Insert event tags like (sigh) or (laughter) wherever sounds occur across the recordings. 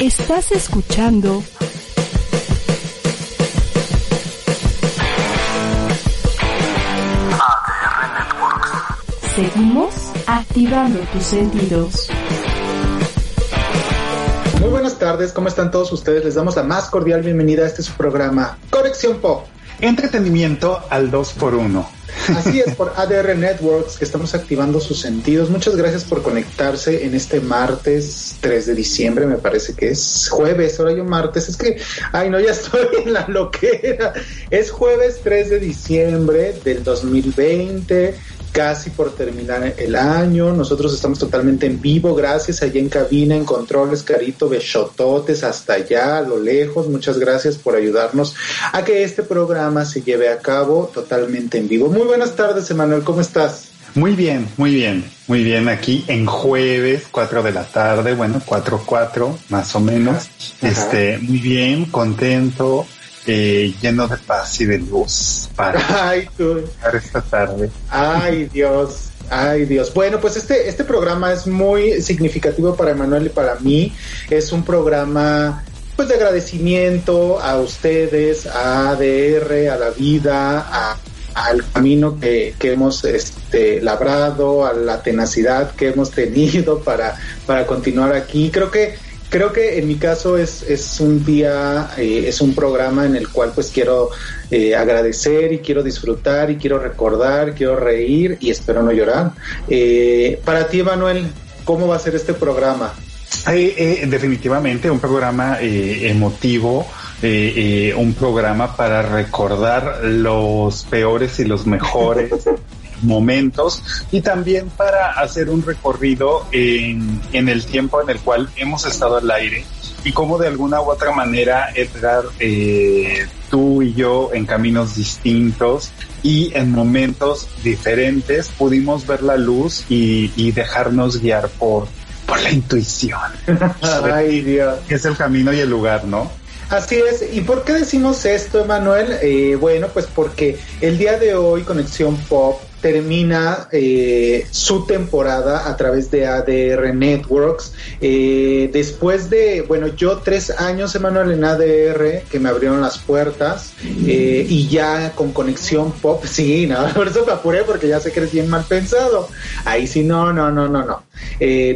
Estás escuchando ADR Networks. Seguimos activando tus sentidos. Muy buenas tardes, ¿cómo están todos ustedes? Les damos la más cordial bienvenida a este su programa, Conexión Pop. Entretenimiento al 2x1. Así es, por ADR Networks, que estamos activando sus sentidos. Muchas gracias por conectarse en este martes 3 de diciembre, me parece que es jueves, ahora yo martes. Es que, ay, no, ya (laughs) estoy en la loquera. Es jueves 3 de diciembre del 2020 casi por terminar el año. Nosotros estamos totalmente en vivo, gracias allá en cabina, en controles, Carito, besototes hasta allá, a lo lejos. Muchas gracias por ayudarnos a que este programa se lleve a cabo totalmente en vivo. Muy buenas tardes, Emanuel, ¿cómo estás? Muy bien, muy bien, muy bien. Aquí en jueves, 4 de la tarde, bueno, 4, 4, más o menos. Ajá. Este, muy bien, contento, eh, lleno de paz y de luz para (laughs) Ay, tú. para esta tarde. Ay, Dios. Ay, Dios. Bueno, pues este, este programa es muy significativo para Emanuel y para mí. Es un programa pues de agradecimiento a ustedes, a ADR, a la vida, a- al camino que, que hemos este, labrado, a la tenacidad que hemos tenido para, para continuar aquí. Creo que creo que en mi caso es, es un día, eh, es un programa en el cual pues quiero eh, agradecer y quiero disfrutar y quiero recordar, quiero reír y espero no llorar. Eh, para ti, Manuel, ¿cómo va a ser este programa? Eh, eh, definitivamente un programa eh, emotivo, eh, eh, un programa para recordar los peores y los mejores (laughs) momentos y también para hacer un recorrido en, en el tiempo en el cual hemos estado al aire y cómo de alguna u otra manera, Edgar, eh, tú y yo en caminos distintos y en momentos diferentes pudimos ver la luz y, y dejarnos guiar por, por la intuición, (laughs) Ay, Dios. que es el camino y el lugar, ¿no? Así es. ¿Y por qué decimos esto, Emanuel? Eh, bueno, pues porque el día de hoy Conexión Pop termina eh, su temporada a través de ADR Networks. Eh, después de, bueno, yo tres años, Emanuel, en ADR, que me abrieron las puertas, eh, y ya con Conexión Pop, sí, no, (laughs) por eso me apuré, porque ya sé que eres bien mal pensado. Ahí sí, no, no, no, no, no.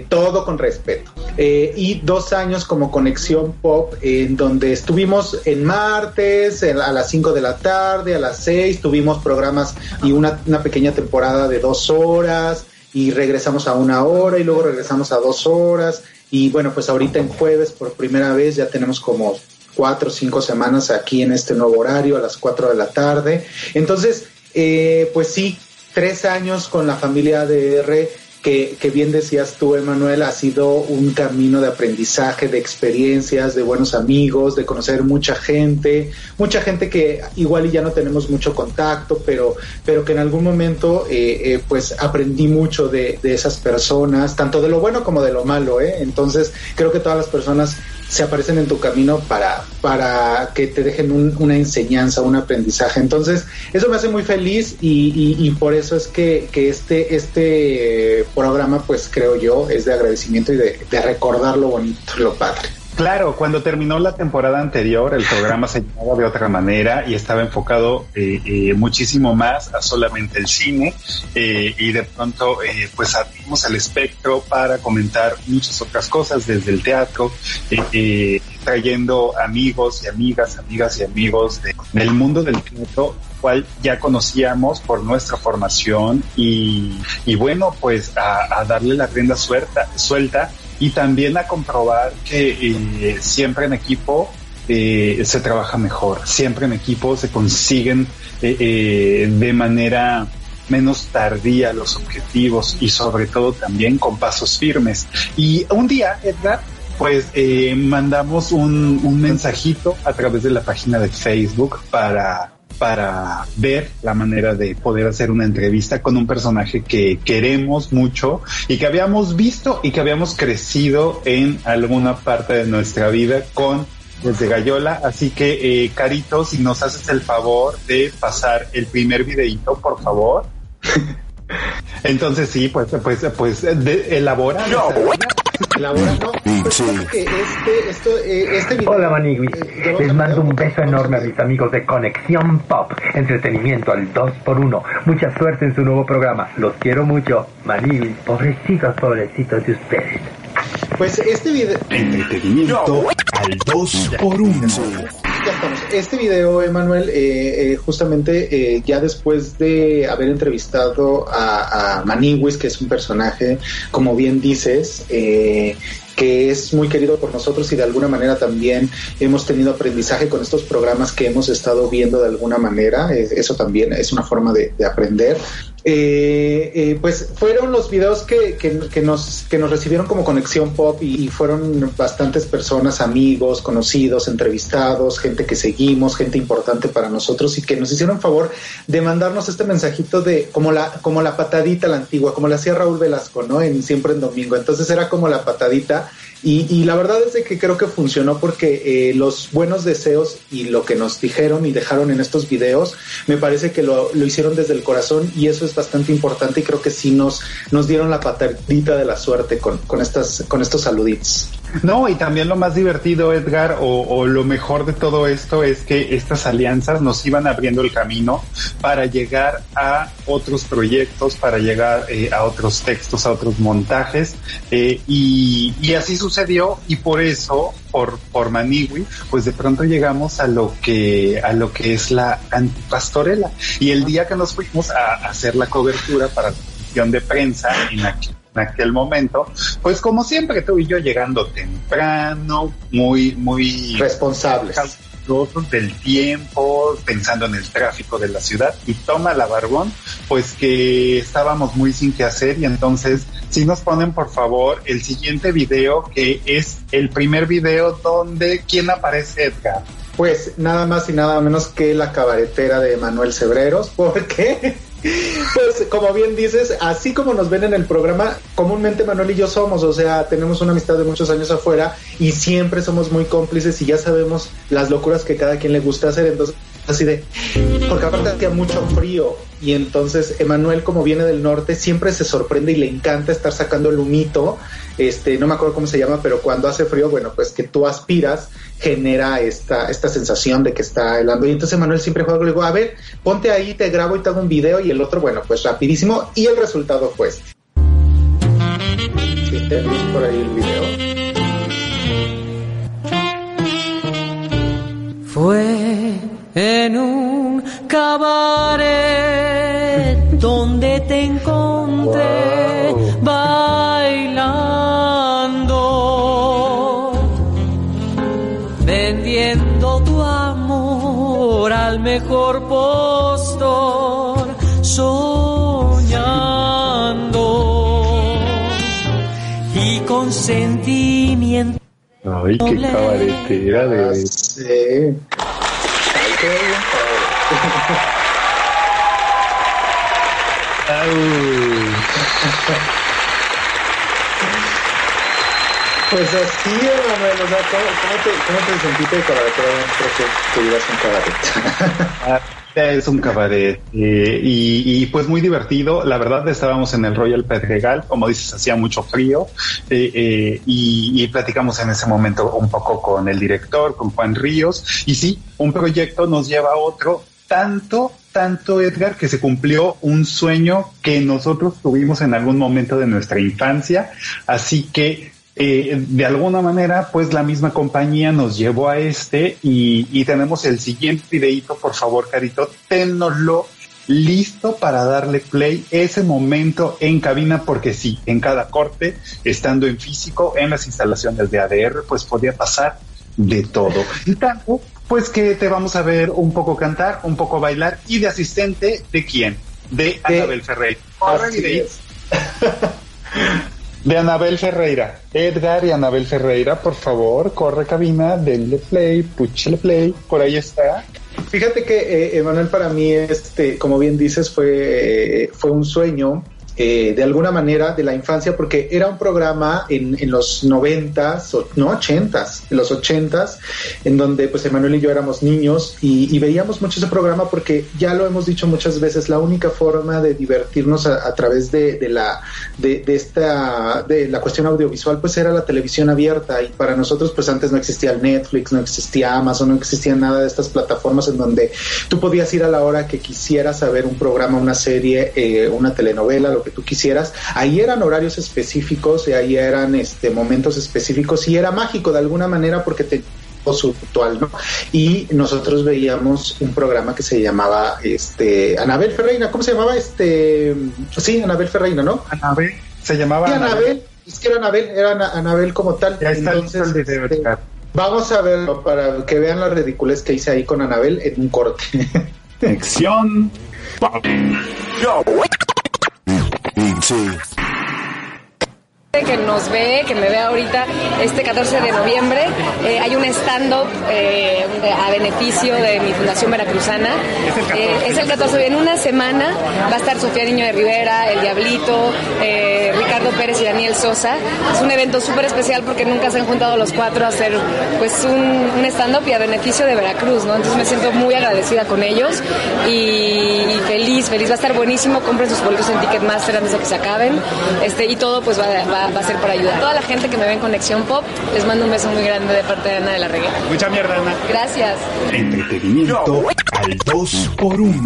Todo con respeto. Y dos años como Conexión Pop, en donde estuvimos en martes, en- a las 5 de la tarde, a las 6, tuvimos programas y una, una pequeña temporada de dos horas, y regresamos a una hora, y luego regresamos a dos horas, y bueno, pues ahorita en jueves, por primera vez, ya tenemos como cuatro o cinco semanas aquí en este nuevo horario, a las 4 de la tarde. Entonces, eh, pues sí, tres años con la familia ADR, que, que bien decías tú, Emanuel, ha sido un camino de aprendizaje, de experiencias, de buenos amigos, de conocer mucha gente, mucha gente que igual y ya no tenemos mucho contacto, pero, pero que en algún momento eh, eh, pues aprendí mucho de, de esas personas, tanto de lo bueno como de lo malo, ¿eh? Entonces creo que todas las personas se aparecen en tu camino para, para que te dejen un- una enseñanza, un aprendizaje. Entonces, eso me hace muy feliz y, y- y por eso es que, que este, este eh, programa, pues creo yo, es de agradecimiento y de, de recordar lo bonito, lo padre. Claro, cuando terminó la temporada anterior, el programa se llamaba de otra manera y estaba enfocado eh, eh, muchísimo más a solamente el cine eh, y de pronto eh, pues abrimos el espectro para comentar muchas otras cosas desde el teatro, eh, eh, trayendo amigos y amigas, amigas y amigos de- del mundo del teatro cual ya conocíamos por nuestra formación y, y bueno, pues a, darle la rienda suelta, suelta y también a comprobar que eh, siempre en equipo eh, se trabaja mejor, siempre en equipo se consiguen eh, eh, de manera menos tardía los objetivos y sobre todo también con pasos firmes. Y un día, Edgar, pues eh, mandamos un, un mensajito a través de la página de Facebook para para ver la manera de poder hacer una entrevista con un personaje que queremos mucho y que habíamos visto y que habíamos crecido en alguna parte de nuestra vida con desde Gallola. Así que, eh, Carito, si nos haces el favor de pasar el primer videíto, por favor. (laughs) Entonces sí, pues, pues, pues, de, elabora. Yo. No. Pues que este, esto, eh, este video, Hola Manigui, eh, les mando un beso enorme a mis amigos de Conexión Pop, entretenimiento al 2x1. Mucha suerte en su nuevo programa, los quiero mucho. Manigui, pobrecitos, pobrecitos de ustedes. Pues este video, Entretenimiento al 2 por 1 Ya Este video, Emanuel, eh, eh, justamente eh, ya después de haber entrevistado a, a Maniwis, que es un personaje, como bien dices, eh, que es muy querido por nosotros y de alguna manera también hemos tenido aprendizaje con estos programas que hemos estado viendo de alguna manera. Eh, eso también es una forma de, de aprender. Eh, eh, pues fueron los videos que, que, que nos, que nos recibieron como Conexión Pop y, y fueron bastantes personas, amigos, conocidos, entrevistados, gente que seguimos, gente importante para nosotros y que nos hicieron favor de mandarnos este mensajito de como la, como la patadita la antigua, como la hacía Raúl Velasco, ¿no? En Siempre en Domingo. Entonces era como la patadita y, y la verdad es de que creo que funcionó porque eh, los buenos deseos y lo que nos dijeron y dejaron en estos videos, me parece que lo, lo hicieron desde el corazón y eso es bastante importante y creo que sí nos, nos dieron la patadita de la suerte con, con, estas, con estos saluditos. (laughs) No, y también lo más divertido, Edgar, o, o, lo mejor de todo esto es que estas alianzas nos iban abriendo el camino para llegar a otros proyectos, para llegar eh, a otros textos, a otros montajes, eh, y, así sucedió, y por eso, por, por Maniwi, pues de pronto llegamos a lo que, a lo que es la antipastorela. Y el día que nos fuimos a, hacer la cobertura para la de prensa en aquí en aquel momento, pues como siempre tú y yo llegando temprano, muy, muy responsables del tiempo, pensando en el tráfico de la ciudad y toma la barbón, pues que estábamos muy sin qué hacer y entonces si nos ponen por favor el siguiente video que es el primer video donde quién aparece Edgar. Pues nada más y nada menos que la cabaretera de Manuel Cebreros, porque pues como bien dices, así como nos ven en el programa, comúnmente Manuel y yo somos, o sea, tenemos una amistad de muchos años afuera y siempre somos muy cómplices y ya sabemos las locuras que cada quien le gusta hacer, entonces así de, porque aparte hacía mucho frío y entonces Emanuel como viene del norte siempre se sorprende y le encanta estar sacando el humito, este, no me acuerdo cómo se llama, pero cuando hace frío, bueno, pues que tú aspiras genera esta, esta sensación de que está helando. Y entonces Manuel siempre juega, le digo, a ver, ponte ahí, te grabo y te hago un video y el otro, bueno, pues rapidísimo. Y el resultado fue este. Sí, tenemos por ahí el video. Fue en un cabaret donde te encontré wow. bailando, vendiendo tu amor al mejor postor, soñando y con sentimiento. Ay, qué cabaretera de... Sí. Pues así, Emanuel, o sea, ¿cómo, te, ¿cómo te sentiste de cabaretero dentro que un cabaret? Es un cabaret eh, y, pues muy divertido. La verdad estábamos en el Royal Pedregal, como dices, hacía mucho frío eh, eh, y, platicamos en ese momento un poco con el director, con Juan Ríos y sí, un proyecto nos lleva a otro. Tanto, tanto Edgar, que se cumplió un sueño que nosotros tuvimos en algún momento de nuestra infancia. Así que eh, de alguna manera, pues la misma compañía nos llevó a este y, tenemos el siguiente videito, por favor, Carito, ténnoslo listo para darle play ese momento en cabina, porque sí, en cada corte, estando en físico, en las instalaciones de ADR, pues podía pasar de todo. Y tanto, pues que te vamos a ver un poco cantar, un poco bailar y de asistente, ¿de quién? De Anabel Ferreira. (laughs) de Anabel Ferreira. Edgar y Anabel Ferreira, por favor, corre cabina, denle play, puchale play, por ahí está. Fíjate que, eh, Emanuel, para mí, este, como bien dices, fue, eh, fue un sueño eh, de alguna manera de la infancia porque era un programa en, en los noventas, no ochentas, en los ochentas, en donde pues Emanuel y yo éramos niños y, veíamos mucho ese programa porque ya lo hemos dicho muchas veces, la única forma de divertirnos a, través de, de la de, esta de la cuestión audiovisual pues era la televisión abierta y para nosotros pues antes no existía Netflix, no existía Amazon, no existía nada de estas plataformas en donde tú podías ir a la hora que quisieras a ver un programa, una serie, eh, una telenovela, lo que tú quisieras. Ahí eran horarios específicos y ahí eran este momentos específicos y era mágico de alguna manera porque te su ritual, ¿no? Y nosotros veíamos un programa que se llamaba este Anabel Ferreira, ¿cómo se llamaba? Este sí, Anabel Ferreira, ¿no? Anabel se llamaba Anabel. Es que era Anabel, era Anabel como tal. Ya está Entonces, el video, este, Vamos a verlo para que vean la ridiculez que hice ahí con Anabel en un corte. B T. que nos ve, que me ve ahorita este 14 de noviembre. Eh, hay un stand-up eh, a beneficio de mi Fundación Veracruzana. es el 14. Eh, en una semana va a estar Sofía Niño de Rivera, El Diablito, Ricardo Pérez y Daniel Sosa. Es un evento súper especial porque nunca se han juntado los cuatro a hacer pues un, un stand-up y a beneficio de Veracruz, ¿no? Entonces me siento muy agradecida con ellos y, feliz, feliz. Va a estar buenísimo. Compren sus boletos en Ticketmaster antes de que se acaben. Este, y todo pues va, va va, a ser por ayudar. Toda la gente que me ve en Conexión Pop, les mando un beso muy grande de parte de Ana de la Reguera. Mucha mierda, Ana. Gracias. Entretenimiento al 2 por 1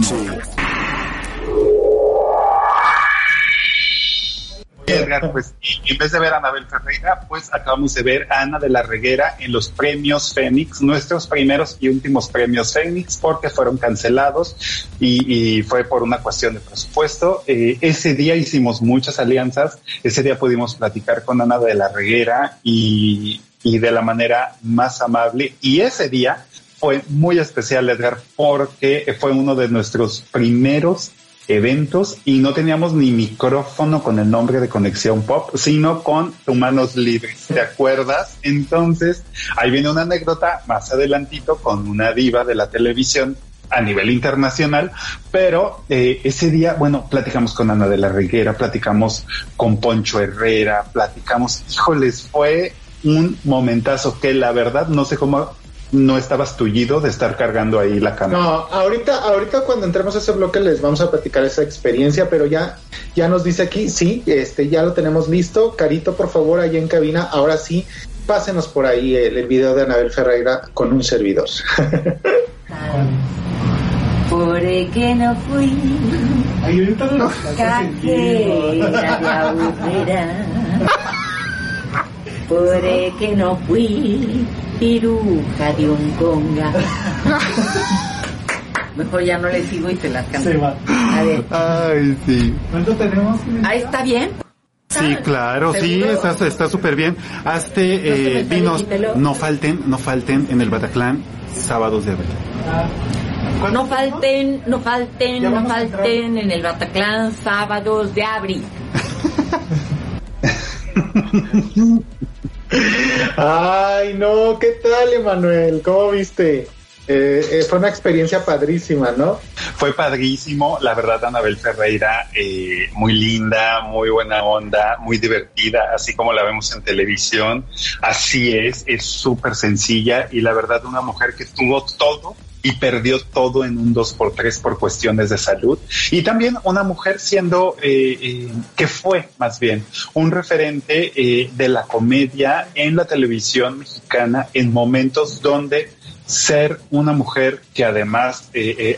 pues en vez de ver a Anabel Ferreira, pues acabamos de ver a Ana de la Reguera en los premios Fénix, nuestros primeros y últimos premios Fénix, porque fueron cancelados y, fue por una cuestión de presupuesto. Eh, ese día hicimos muchas alianzas, ese día pudimos platicar con Ana de la Reguera y, y de la manera más amable. Y ese día fue muy especial, Edgar, porque fue uno de nuestros primeros eventos y no teníamos ni micrófono con el nombre de Conexión Pop, sino con Humanos Libres, ¿te acuerdas? Entonces, ahí viene una anécdota más adelantito con una diva de la televisión a nivel internacional, pero eh, ese día, bueno, platicamos con Ana de la Reguera, platicamos con Poncho Herrera, platicamos, híjoles, fue un momentazo que la verdad no sé cómo no estabas tullido de estar cargando ahí la cámara. No, ahorita, ahorita cuando entremos a ese bloque les vamos a platicar esa experiencia, pero ya, ya nos dice aquí, sí, este, ya lo tenemos listo. Carito, por favor, ahí en cabina, ahora sí, pásenos por ahí el, video de Anabel Ferreira con un servidor. (laughs) Por que no fui cajera (laughs) Por que no fui piruja de un conga. (laughs) Mejor ya no le sigo y te la canto. Se va. A ver. Ay, sí. ¿Cuánto tenemos? Ahí está bien. Sí, claro, sí, está súper bien. Hazte eh, vinos, no falten, no falten en el Bataclan sábados de abril. No falten, no falten, no falten en el Bataclan sábados de abril. (laughs) (laughs) Ay, no, ¿qué tal, Emanuel? ¿Cómo viste? Eh, eh, fue una experiencia padrísima, ¿no? Fue padrísimo, la verdad, Anabel Ferreira, eh, muy linda, muy buena onda, muy divertida, así como la vemos en televisión. Así es, es súper sencilla y la verdad, una mujer que tuvo todo y perdió todo en un 2x3 por cuestiones de salud. Y también una mujer siendo, eh, eh, que fue más bien, un referente eh, de la comedia en la televisión mexicana en momentos donde ser una mujer que además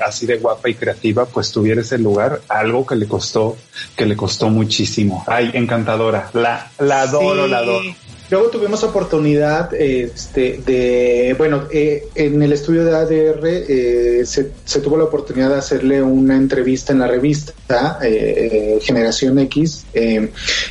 así de guapa y creativa pues tuviera ese lugar algo que le costó que le costó muchísimo. Ay encantadora. La la adoro la adoro Luego tuvimos oportunidad este, de, bueno, eh, en el estudio de ADR eh, se, tuvo la oportunidad de hacerle una entrevista en la revista eh, Generación X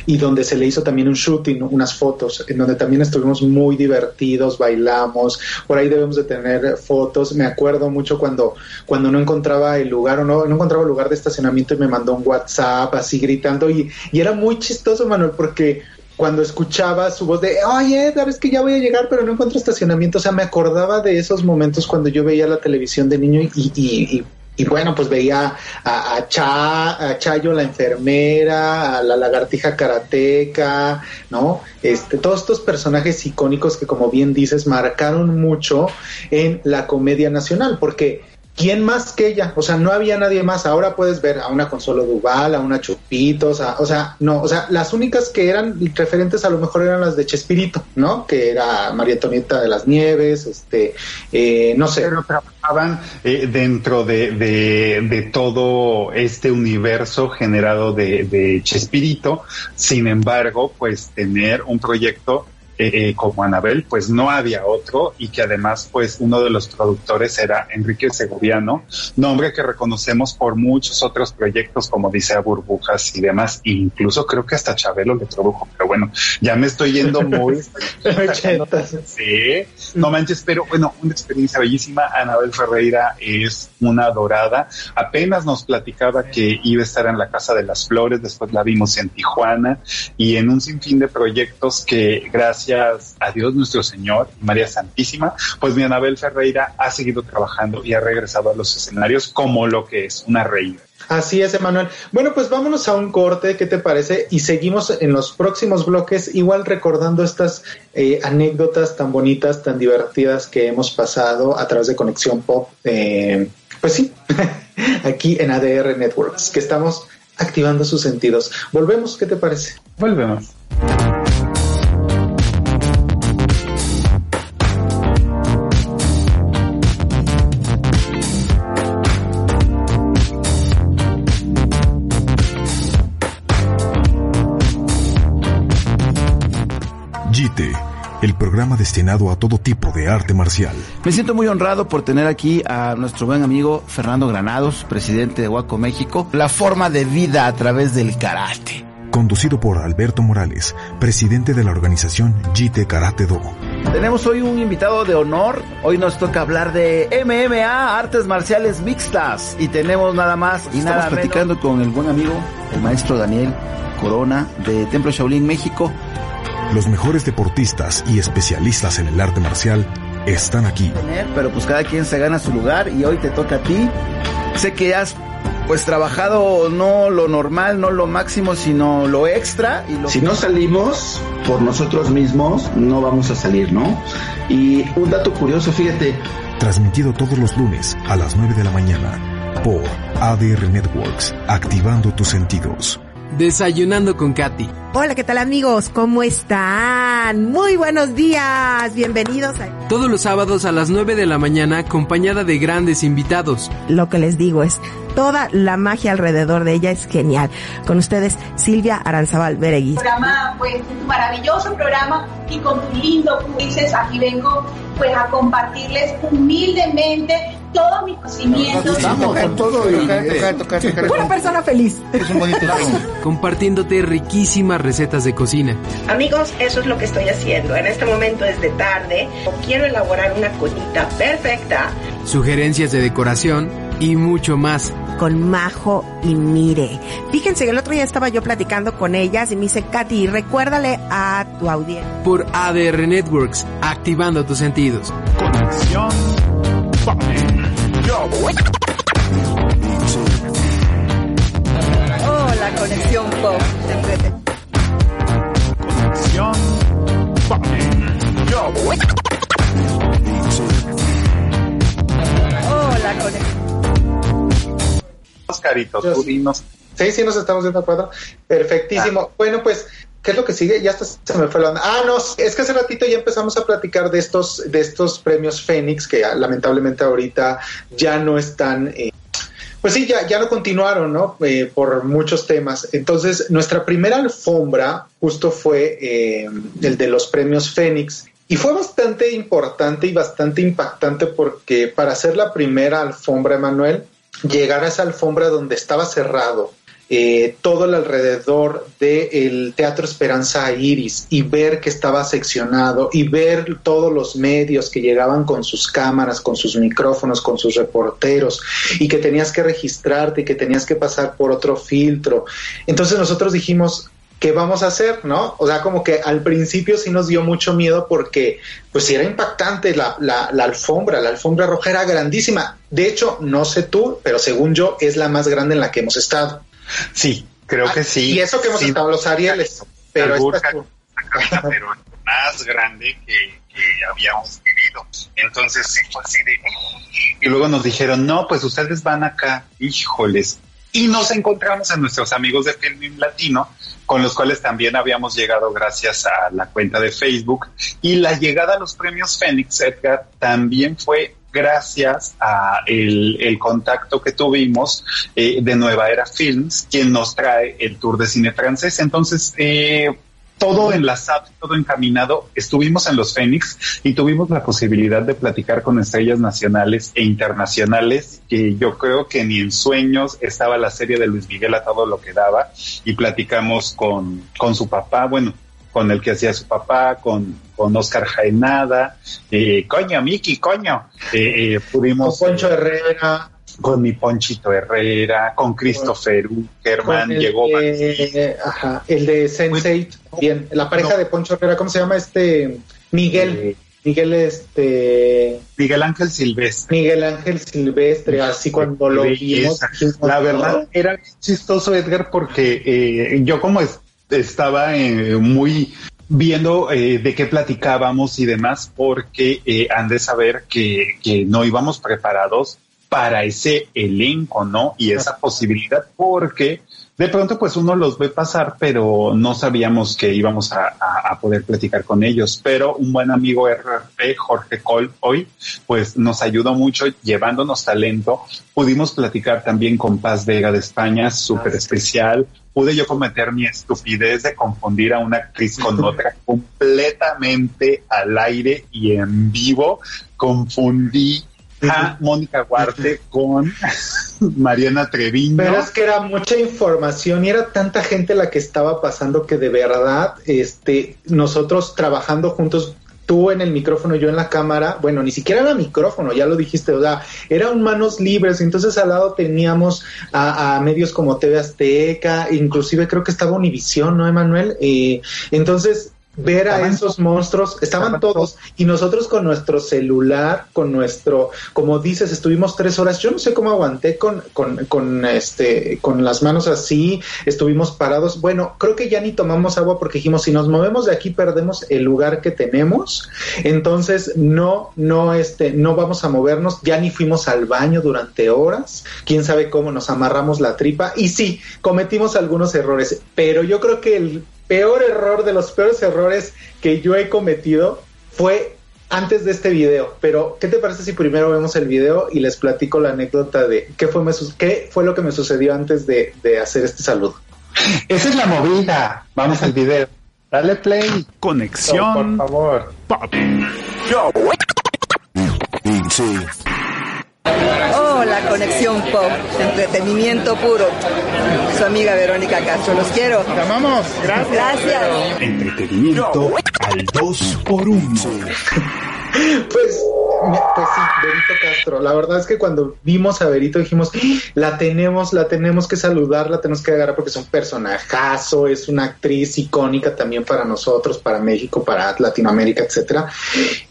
y donde se le hizo también un shooting, unas fotos, en donde también estuvimos muy divertidos, bailamos, por ahí debemos de tener fotos. Me acuerdo mucho cuando, cuando no encontraba el lugar o no, no encontraba el lugar de estacionamiento y me mandó un WhatsApp así gritando y, y era muy chistoso, Manuel, porque cuando escuchaba su voz de, oye, sabes que ya voy a llegar, pero no encuentro estacionamiento. O sea, me acordaba de esos momentos cuando yo veía la televisión de niño y, y bueno, pues veía a, a, a, Chayo la enfermera, a la lagartija karateca, ¿no? Este, todos estos personajes icónicos que como bien dices marcaron mucho en la comedia nacional, porque ¿quién más que ella? O sea, no había nadie más. Ahora puedes ver a una Consuelo Duval, a una Chupitos, o sea, no, o sea, las únicas que eran referentes a lo mejor eran las de Chespirito, ¿no? Que era María Antonieta de las Nieves, este, eh, no sé. Pero trabajaban eh, dentro de, todo este universo generado de Chespirito. Sin embargo, pues tener un proyecto eh, como Anabel, pues no había otro y que además pues uno de los productores era Enrique Segoviano, nombre que reconocemos por muchos otros proyectos como dice a Burbujas y demás, incluso creo que hasta Chabelo le produjo, pero bueno, ya me estoy yendo muy... (laughs) sí, no manches, pero bueno, una experiencia bellísima, Anabel Ferreira es una dorada, apenas nos platicaba que iba a estar en la Casa de las Flores, después la vimos en Tijuana y en un sinfín de proyectos que gracias a Dios nuestro Señor María Santísima, pues mi Anabel Ferreira ha seguido trabajando y ha regresado a los escenarios como lo que es una reina. Así es, Emanuel. Bueno, pues vámonos a un corte, ¿qué te parece? Y seguimos en los próximos bloques, igual recordando estas eh, anécdotas tan bonitas, tan divertidas que hemos pasado a través de Conexión Pop. Eh, pues sí, (laughs) aquí en ADR Networks, que estamos activando sus sentidos. Volvemos, ¿qué te parece? Volvemos. Programa destinado a todo tipo de arte marcial. Me siento muy honrado por tener aquí a nuestro buen amigo Fernando Granados, presidente de Huaco México, la forma de vida a través del karate. Conducido por Alberto Morales, presidente de la organización JITE Karate Do. Tenemos hoy un invitado de honor. Hoy nos toca hablar de MMA, artes marciales mixtas. Y tenemos nada más y nada Estamos platicando con el buen amigo, el maestro Daniel Corona de Templo Shaolin México los mejores deportistas y especialistas en el arte marcial están aquí. Pero pues cada quien se gana su lugar y hoy te toca a ti. Sé que has pues trabajado no lo normal, no lo máximo, sino lo extra. Y Si no salimos por nosotros mismos, no vamos a salir, ¿no? Y un dato curioso, fíjate. Transmitido todos los lunes a las 9 de la mañana por ADR Networks, activando tus sentidos. Desayunando con Katy. Hola, ¿qué tal amigos? ¿Cómo están? Muy buenos días, bienvenidos a... Todos los sábados a las 9 de la mañana acompañada de grandes invitados. Lo que les digo es, toda la magia alrededor de ella es genial. Con ustedes, Silvia Aranzabal Bereguis. Programa, pues, maravilloso programa y con tu lindo dices, aquí vengo pues a compartirles humildemente todos mis conocimientos. Vamos, con todo. Una persona feliz. Es un bonito (laughs) Compartiéndote riquísimas recetas de cocina. Amigos, eso es lo que estoy haciendo. En este momento es de tarde. Quiero elaborar una conita perfecta. Sugerencias de decoración y mucho más. Con Majo y Mire. Fíjense que el otro día estaba yo platicando con ellas y me dice, Katy, recuérdale a tu audiencia. Por ADR Networks, activando tus sentidos. Conexión Oh, la conexión pop. Conexión Oh, la conexión. Caritos, pudinos. Sí, sí, nos estamos viendo de acuerdo. Perfectísimo. Ah. Bueno, pues ¿Qué es lo que sigue? Ya hasta se me fue la onda. Ah, no, es que hace ratito ya empezamos a platicar de estos, de estos premios Fénix que lamentablemente ahorita ya no están, eh, pues sí, ya, ya no continuaron, ¿no? Eh, por muchos temas. Entonces, nuestra primera alfombra justo fue eh, el de los premios Fénix. Y fue bastante importante y bastante impactante porque para hacer la primera alfombra, Emanuel, llegar a esa alfombra donde estaba cerrado, eh, todo el alrededor del Teatro Esperanza Iris y ver que estaba seccionado y ver todos los medios que llegaban con sus cámaras, con sus micrófonos, con sus reporteros y que tenías que registrarte y que tenías que pasar por otro filtro. Entonces nosotros dijimos, ¿qué vamos a hacer? ¿No? O sea, como que al principio sí nos dio mucho miedo porque, pues sí era impactante la, la, la alfombra, la alfombra roja era grandísima. De hecho, no sé tú, pero según yo, es la más grande en la que hemos estado. Sí, creo Ah, que sí. Y eso que hemos Sí. estado los Arieles, pero esta estuvo- pero más grande que, que habíamos vivido. Entonces sí fue así de... Y luego nos dijeron, no, pues ustedes van acá, híjoles. Y nos encontramos a nuestros amigos de Filming Latino, con los cuales también habíamos llegado gracias a la cuenta de Facebook. Y la llegada a los premios Fénix, Edgar, también fue gracias a el, contacto que tuvimos eh, de Nueva Era Films, quien nos trae el tour de cine francés. Entonces, eh, todo enlazado, todo encaminado. Estuvimos en los Fénix y tuvimos la posibilidad de platicar con estrellas nacionales e internacionales que yo creo que ni en sueños estaba la serie de Luis Miguel a todo lo que daba y platicamos con, con su papá, bueno, con el que hacía su papá, con, con Oscar Jaenada, eh, coño, Miki, coño, eh, eh, pudimos... Con Poncho Herrera. Con mi Ponchito Herrera, con Christopher Uckerman, llegó de- ajá, el de Sensei, bien, la pareja No. de Poncho Herrera, ¿cómo se llama este? Miguel, Miguel este, Miguel Ángel Silvestre. Miguel Ángel Silvestre, así cuando lo vimos. La verdad era chistoso, Edgar, porque eh, yo como es- estaba eh, muy viendo eh, de qué platicábamos y demás, porque eh, han de saber que, que no íbamos preparados para ese elenco, ¿no? Y esa posibilidad, porque de pronto pues uno los ve pasar, pero no sabíamos que íbamos a, a- a poder platicar con ellos. Pero un buen amigo RP, Jorge Col, hoy, pues nos ayudó mucho llevándonos talento. Pudimos platicar también con Paz Vega de España, súper especial. Pude yo cometer mi estupidez de confundir a una actriz con (laughs) otra completamente al aire y en vivo. Confundí a Mónica Guarte con (laughs) Mariana Treviño. Pero es que era mucha información y era tanta gente la que estaba pasando que de verdad, este, nosotros trabajando juntos, tú en el micrófono, yo en la cámara, bueno, ni siquiera era micrófono, ya lo dijiste, o sea, eran manos libres, entonces al lado teníamos a, a medios como TV Azteca, inclusive creo que estaba Univisión, ¿no, Emanuel? Eh, entonces, ver a esos monstruos, estaban todos, y nosotros con nuestro celular, con nuestro, como dices, estuvimos tres horas, yo no sé cómo aguanté con, con, con este, con las manos así, estuvimos parados, bueno, creo que ya ni tomamos agua porque dijimos, si nos movemos de aquí perdemos el lugar que tenemos, entonces no, no, este, no vamos a movernos, ya ni fuimos al baño durante horas, quién sabe cómo nos amarramos la tripa, y sí, cometimos algunos errores, pero yo creo que el peor error de los peores errores que yo he cometido fue antes de este video. Pero, ¿qué te parece si primero vemos el video y les platico la anécdota de qué fue, me su- qué fue lo que me sucedió antes de, de hacer este saludo? Esa es la movida. Vamos al video. Dale play. Conexión. Por favor. Pop. Oh, la conexión pop, entretenimiento puro. Su amiga Verónica Castro, los quiero. Te amamos, gracias. Gracias. Entretenimiento al 2 por 1 Pues, pues sí, Verito Castro. La verdad es que cuando vimos a Verito dijimos, "Ah, la tenemos, la tenemos que saludar, la tenemos que agarrar porque es un personajazo, es una actriz icónica también para nosotros, para México, para Latinoamérica, etcétera.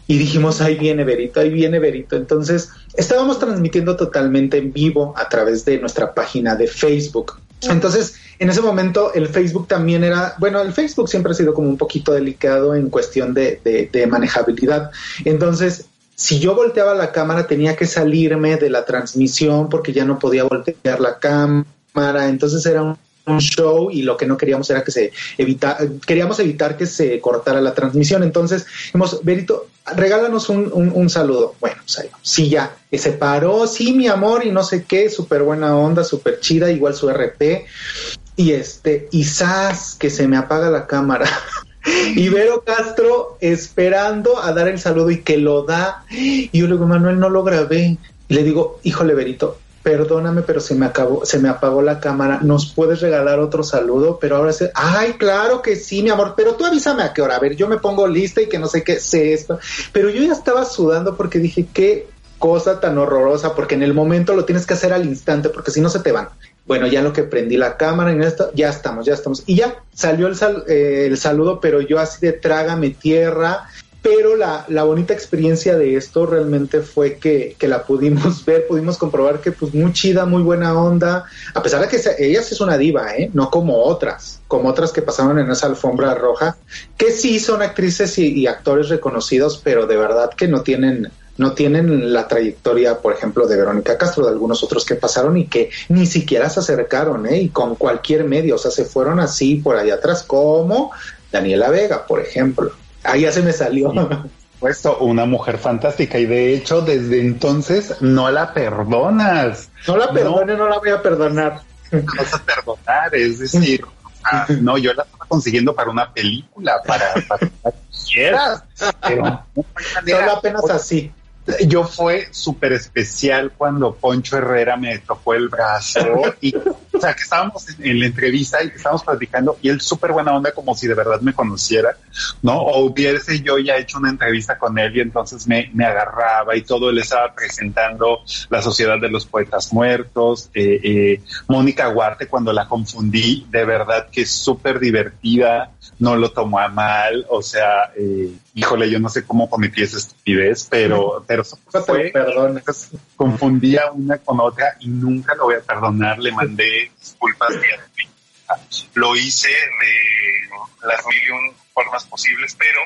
Y dijimos, ahí viene Verito, ahí viene Verito. Entonces, estábamos transmitiendo totalmente en vivo a través de nuestra página de Facebook. Entonces, en ese momento el Facebook también era, bueno, el Facebook siempre ha sido como un poquito delicado en cuestión de, de- de manejabilidad. Entonces, si yo volteaba la cámara tenía que salirme de la transmisión porque ya no podía voltear la cámara. Entonces era un, show y lo que no queríamos era que se evita, queríamos evitar que se cortara la transmisión. Entonces, dijimos, Berito, regálanos un, un- un saludo. Bueno, pues sí, ya, se paró, sí, mi amor, y no sé qué, súper buena onda, súper chida, igual su RP. Y este, y ¡zas! que se me apaga la cámara. (laughs) (laughs) Y Vero Castro esperando a dar el saludo y que lo da. Y yo le digo, Manuel, no lo grabé. Y le digo, híjole, Verito, perdóname, pero se me acabó, se me apagó la cámara. ¿Nos puedes regalar otro saludo? Pero ahora se, ay, claro que sí, mi amor, pero tú avísame a qué hora. A ver, yo me pongo lista y que no sé qué sé esto. Pero yo ya estaba sudando porque dije, qué cosa tan horrorosa, porque en el momento lo tienes que hacer al instante, porque si no se te van. Bueno, ya lo que prendí la cámara en esto, ya estamos, ya estamos. Y ya salió el, eh, el saludo, pero yo así de trágame tierra. Pero la, la bonita experiencia de esto realmente fue que, que, la pudimos (laughs) ver, pudimos comprobar que pues muy chida, muy buena onda, a pesar de que ella es una diva, ¿eh? no como otras, como otras que pasaron en esa alfombra roja, que sí son actrices y actores reconocidos, pero de verdad que no tienen no tienen la trayectoria, por ejemplo, de Verónica Castro, de algunos otros que pasaron y que ni siquiera se acercaron, ¿eh? Y con cualquier medio, o sea, se fueron así por allá atrás, como Daniela Vega, por ejemplo. Ahí ya se me salió. Puesto una mujer fantástica y de hecho desde entonces no la perdonas. No la perdone, no, la voy a perdonar. No vas a perdonar, es decir, no, yo la estaba consiguiendo para una película, para, para, para quieras, pero no Solo apenas así yo fue súper especial cuando Poncho Herrera me tocó el brazo y, o sea, que estábamos en, la entrevista y que estábamos platicando y él súper buena onda como si de verdad me conociera, ¿no? O hubiese yo ya hecho una entrevista con él y entonces me, me agarraba y todo, él estaba presentando la Sociedad de los Poetas Muertos, eh, eh, Mónica Huarte cuando la confundí, de verdad que es súper divertida, no lo tomó a mal, o sea, eh, híjole, yo no sé cómo cometí esa estupidez, pero, pero fue, perdón, confundía una con otra y nunca lo voy a perdonar, le mandé disculpas lo hice de las mil formas posibles, pero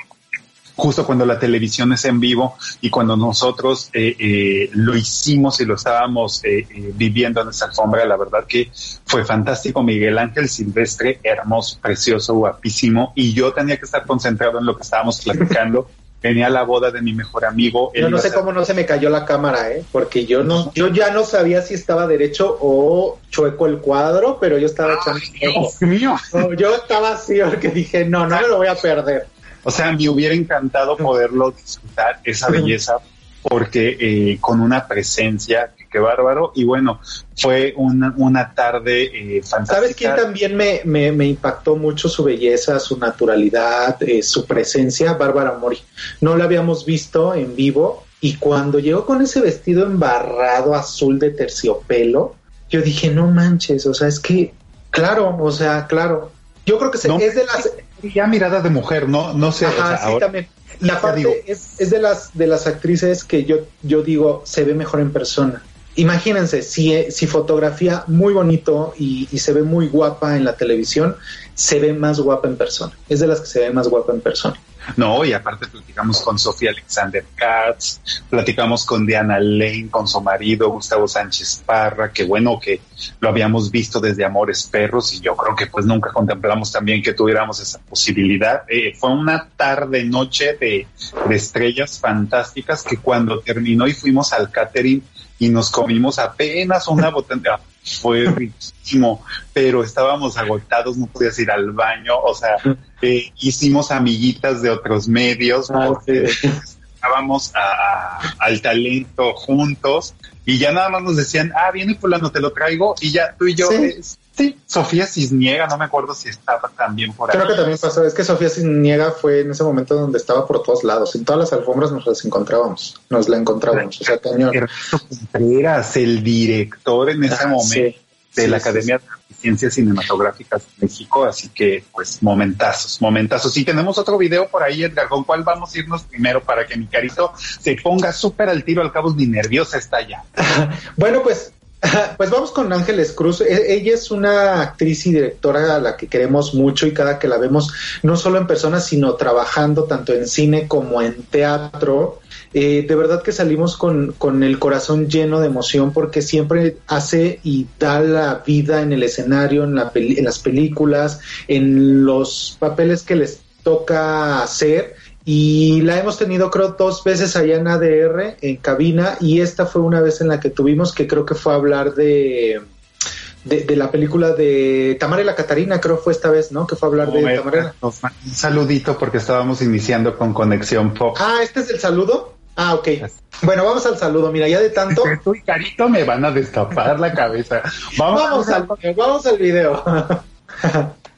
justo cuando la televisión es en vivo y cuando nosotros eh, eh, lo hicimos y lo estábamos eh, viviendo en esa alfombra, la verdad que fue fantástico. Miguel Ángel Silvestre, hermoso, precioso, guapísimo, y yo tenía que estar concentrado en lo que estábamos platicando. (laughs) Venía la boda de mi mejor amigo. Yo no sé cómo no se me cayó la cámara, ¿eh? Porque yo no, yo ya no sabía si estaba derecho o chueco el cuadro, pero yo estaba echando. Dios mío. yo estaba así porque dije, no, no me lo voy a perder. O sea, me hubiera encantado poderlo disfrutar, esa belleza, porque eh, con una presencia, qué bárbaro. Y bueno, fue una, una tarde eh, fantástica. ¿Sabes quién también me, me, me, impactó mucho su belleza, su naturalidad, eh, su presencia? Bárbara Mori. No la habíamos visto en vivo y cuando llegó con ese vestido embarrado azul de terciopelo, yo dije, no manches, o sea, es que, claro, o sea, claro. Yo creo que se, es de las ya mirada de mujer, no, no sé. Ajá, sí, también. Y aparte es, es, de las de las actrices que yo, yo digo se ve mejor en persona. Imagínense, si, si fotografía muy bonito y, y, se ve muy guapa en la televisión, se ve más guapa en persona. Es de las que se ve más guapa en persona. No, y aparte platicamos con Sofía Alexander Katz, platicamos con Diana Lane, con su marido Gustavo Sánchez Parra, que bueno que lo habíamos visto desde Amores Perros y yo creo que pues nunca contemplamos también que tuviéramos esa posibilidad. Eh, fue una tarde, noche de, estrellas fantásticas que cuando terminó y fuimos al catering y nos comimos apenas una botella. Fue riquísimo, pero estábamos agotados, no podías ir al baño, o sea, eh, hicimos amiguitas de otros medios, ah, porque estábamos al talento juntos y ya nada más nos decían, ah, viene fulano, te lo traigo y ya tú y yo, sí, Sofía Cisniega, no me acuerdo si estaba también por ahí. Creo que también pasó, es que Sofía Cisniega fue en ese momento donde estaba por todos lados, en todas las alfombras nos las encontrábamos, nos la encontrábamos, o sea, cañón. Eras el director en ese ah, momento de la Academia de Ciencias Cinematográficas de México, así que pues momentazos, momentazos. Y tenemos otro video por ahí, Edgar, con cuál vamos a irnos primero para que mi carito se ponga súper al tiro, al cabo ni nerviosa está ya. (laughs) bueno, pues (laughs) pues vamos con Ángeles Cruz. E, ella es una actriz y directora a la que queremos mucho y cada que la vemos, no solo en persona, sino trabajando tanto en cine como en teatro. Eh, de verdad que salimos con, con, el corazón lleno de emoción porque siempre hace y da la vida en el escenario, en, la en las películas, en los papeles que les toca hacer y la hemos tenido creo dos veces allá en ADR en cabina y esta fue una vez en la que tuvimos que creo que fue a hablar de de, la película de Tamara y la Catarina, creo fue esta vez, ¿no? Que fue a hablar de Tamara. Un saludito porque estábamos iniciando con Conexión Pop. Ah, ¿este es el saludo? Ah, ok. Bueno, vamos al saludo. Mira, ya de tanto. (laughs) Tú y Carito me van a destapar la cabeza. Vamos, vamos, al, vamos al video. (laughs)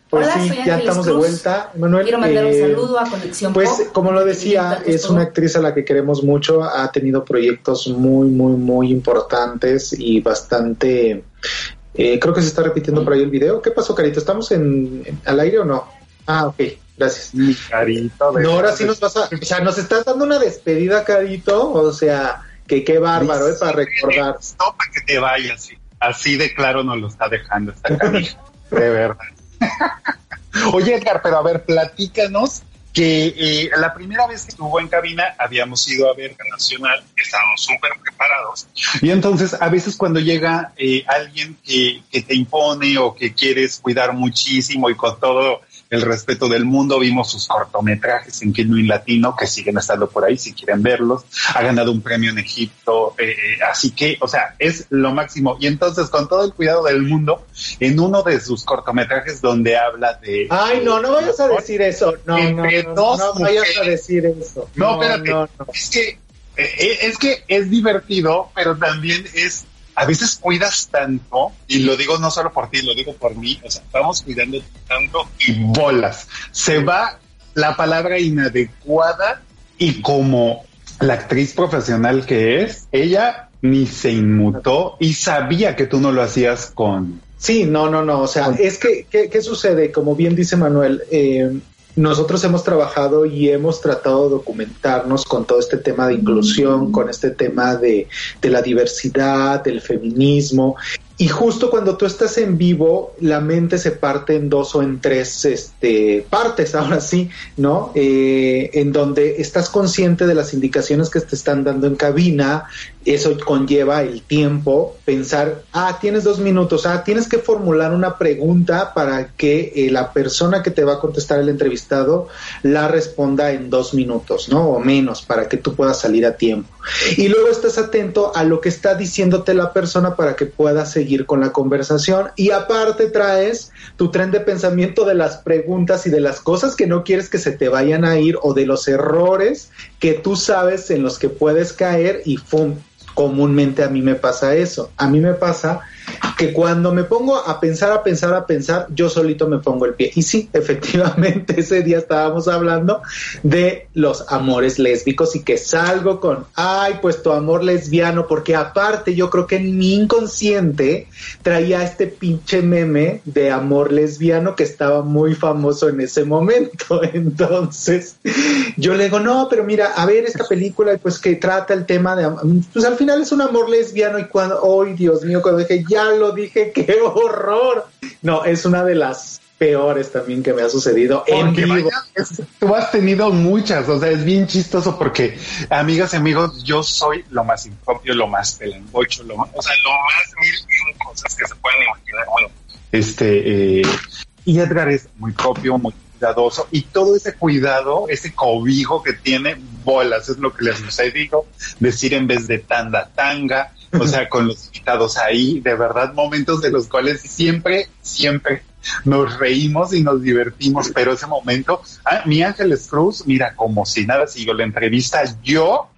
Pues Hola, sí, soy ya estamos de vuelta, Manuel. Quiero mandar un eh, saludo a Conexión Pues Pop. como lo decía, es una actriz a la que queremos mucho, ha tenido proyectos muy, muy, muy importantes y bastante... eh, creo que se está repitiendo por ahí el video. ¿Qué pasó, Carito? ¿Estamos en, en- al aire o no? Ah, ok, gracias. Mi carito. de- No, ahora sí nos vas a... O sea, nos estás dando una despedida, Carito. O sea, que qué bárbaro, ¿eh? Para recordar. No, para que te vayas. sí. Así de claro nos lo está dejando esta canija. (laughs) de verdad. (laughs) Oye, Edgar, pero a ver, platícanos que eh, la primera vez que estuvo en cabina habíamos ido a ver Nacional, estábamos súper preparados. Y entonces, a veces cuando llega eh, alguien que, que te impone o que quieres cuidar muchísimo y con todo el respeto del mundo, vimos sus cortometrajes en Genuine Latino, que siguen estando por ahí si quieren verlos. Ha ganado un premio en Egipto, eh, eh, así que, o sea, es lo máximo. Y entonces, con todo el cuidado del mundo, en uno de sus cortometrajes donde habla de... Ay, no, no vayas a decir eso. No, no, Entre no, vayas a decir eso. No, espérate. Es que eh, es que es divertido, pero también es a veces cuidas tanto y lo digo no solo por ti, lo digo por mí. O sea, vamos cuidando tanto y bolas. Se va la palabra inadecuada y como la actriz profesional que es, ella ni se inmutó y sabía que tú no lo hacías con Sí, no, no, no. O sea, es que, ¿qué, qué sucede? Como bien dice Manuel, eh, nosotros hemos trabajado y hemos tratado de documentarnos con todo este tema de inclusión, con este tema de, la diversidad, del feminismo. Y justo cuando tú estás en vivo, la mente se parte en dos o en tres este, partes, (laughs) ahora sí, ¿no? Eh, en donde estás consciente de las indicaciones que te están dando en cabina, eso conlleva el tiempo, pensar, ah, tienes dos minutos, ah, tienes que formular una pregunta para que eh, la persona que te va a contestar el entrevistado la responda en dos minutos, ¿no? O menos, para que tú puedas salir a tiempo. Y luego estás atento a lo que está diciéndote la persona para que puedas seguir con la conversación. Y aparte traes tu tren de pensamiento de las preguntas y de las cosas que no quieres que se te vayan a ir o de los errores que tú sabes en los que puedes caer y ¡fum! Comúnmente a mí me pasa eso. A mí me pasa que cuando me pongo a pensar, a pensar, a pensar, yo solito me pongo el pie. Y sí, (laughs) efectivamente, ese día estábamos hablando de los amores lésbicos y que salgo con, ay, pues tu amor lesbiano, porque aparte yo creo que en mi inconsciente traía este pinche meme de amor lesbiano que estaba muy famoso en ese momento. (laughs) Entonces, yo le digo, no, pero mira, a ver esta película, pues que trata el tema de, pues al final es un amor lesbiano y cuando, ¡ay, Dios mío! Cuando dije, ya lo dije, (laughs) qué horror. No, es una de las peores también que me ha sucedido en vivo. vaya, tú has tenido muchas, o sea, es bien chistoso porque, amigas y amigos, yo soy lo más impropio, lo más pelambocho, lo más, o sea, lo más mil cosas que se pueden imaginar. Bueno, este, eh, y Edgar es muy propio, muy cuidadoso, y todo ese cuidado, ese cobijo que tiene, bolas, es lo que les sucedido, decir en vez de tanda, tanga, o sea, con los invitados ahí, de verdad, momentos de los cuales siempre, siempre nos reímos y nos divertimos, pero ese momento, ah, mi Ángeles Cruz, mira, como si nada siguió la entrevista, yo,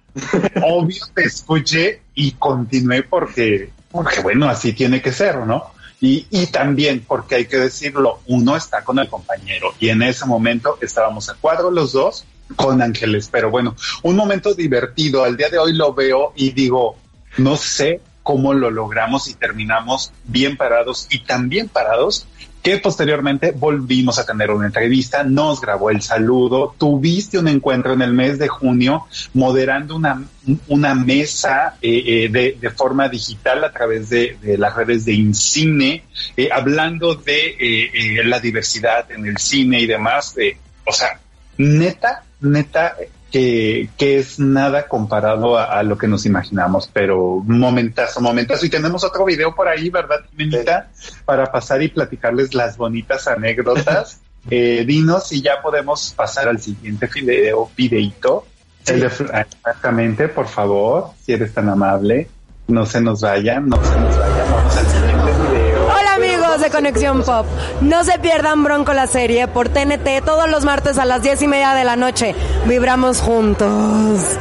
obvio, te escuché y continué porque, porque bueno, así tiene que ser, ¿no? Y, y también, porque hay que decirlo, uno está con el compañero y en ese momento estábamos a cuadro los dos con Ángeles, pero bueno, un momento divertido, al día de hoy lo veo y digo, no sé cómo lo logramos y terminamos bien parados y tan bien parados que posteriormente volvimos a tener una entrevista, nos grabó el saludo, tuviste un encuentro en el mes de junio moderando una, una mesa eh, eh, de, de, forma digital a través de, de las redes de Incine, eh, hablando de la diversidad en el cine y demás. o sea, neta, neta, que, que, es nada comparado a, a, lo que nos imaginamos, pero momentazo, momentazo. Y tenemos otro video por ahí, ¿verdad, Jimenita? Para pasar y platicarles las bonitas anécdotas. (laughs) eh, dinos si ya podemos pasar al siguiente video, videito. Sí. El de, exactamente, por favor, si eres tan amable. No se nos vayan, no se nos vayan. Amigos de Conexión Pop. No se pierdan Bronco la serie por TNT todos los martes a las diez y media de la noche. Vibramos juntos.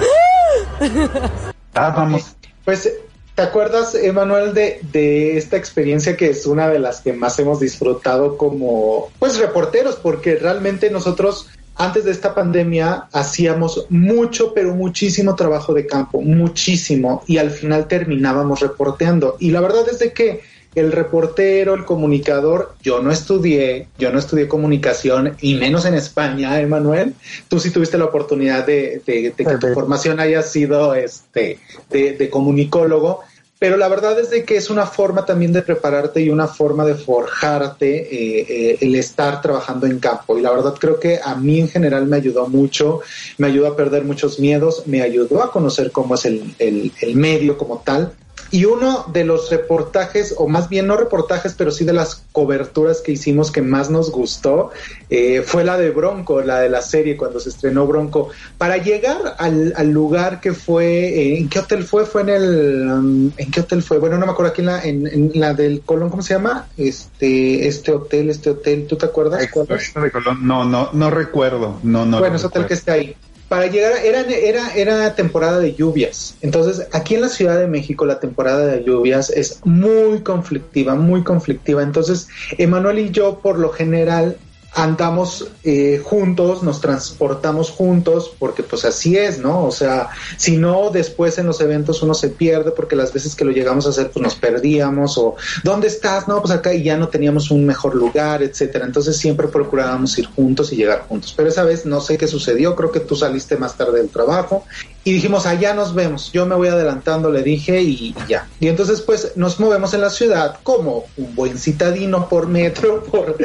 Ah, vamos. Pues ¿Te acuerdas, Emanuel, de, de esta experiencia que es una de las que más hemos disfrutado como, pues, reporteros? Porque realmente nosotros antes de esta pandemia hacíamos mucho, pero muchísimo trabajo de campo, muchísimo, y al final terminábamos reporteando. Y la verdad es de que el reportero, el comunicador, yo no estudié, yo no estudié comunicación y menos en España, Emanuel. Tú sí tuviste la oportunidad de, de, de que tu formación haya sido este de, de comunicólogo pero la verdad es de que es una forma también de prepararte y una forma de forjarte eh, eh, el estar trabajando en campo. Y la verdad creo que a mí en general me ayudó mucho, me ayudó a perder muchos miedos, me ayudó a conocer cómo es el, el, el medio como tal. Y uno de los reportajes, o más bien no reportajes, pero sí de las coberturas que hicimos que más nos gustó, eh, fue la de Bronco, la de la serie cuando se estrenó Bronco. Para llegar al, al lugar que fue, eh, ¿en qué hotel fue? Fue en el, um, ¿en qué hotel fue? Bueno, no me acuerdo aquí en la, en, en la del Colón, ¿cómo se llama? Este, este hotel, este hotel, ¿tú te acuerdas? ¿Cuál es? No, no, no recuerdo. No, no. Bueno, ese hotel que está ahí para llegar, era, era, era temporada de lluvias. Entonces, aquí en la Ciudad de México, la temporada de lluvias es muy conflictiva, muy conflictiva. Entonces, Emanuel y yo, por lo general, andamos eh, juntos, nos transportamos juntos, porque pues así es, ¿no? O sea, si no, después en los eventos uno se pierde porque las veces que lo llegamos a hacer, pues nos perdíamos o ¿dónde estás? No, pues acá y ya no teníamos un mejor lugar, etcétera. Entonces siempre procurábamos ir juntos y llegar juntos. Pero esa vez no sé qué sucedió, creo que tú saliste más tarde del trabajo y dijimos, allá nos vemos. Yo me voy adelantando, le dije y, y ya. Y entonces pues nos movemos en la ciudad como un buen citadino por metro, (laughs) por,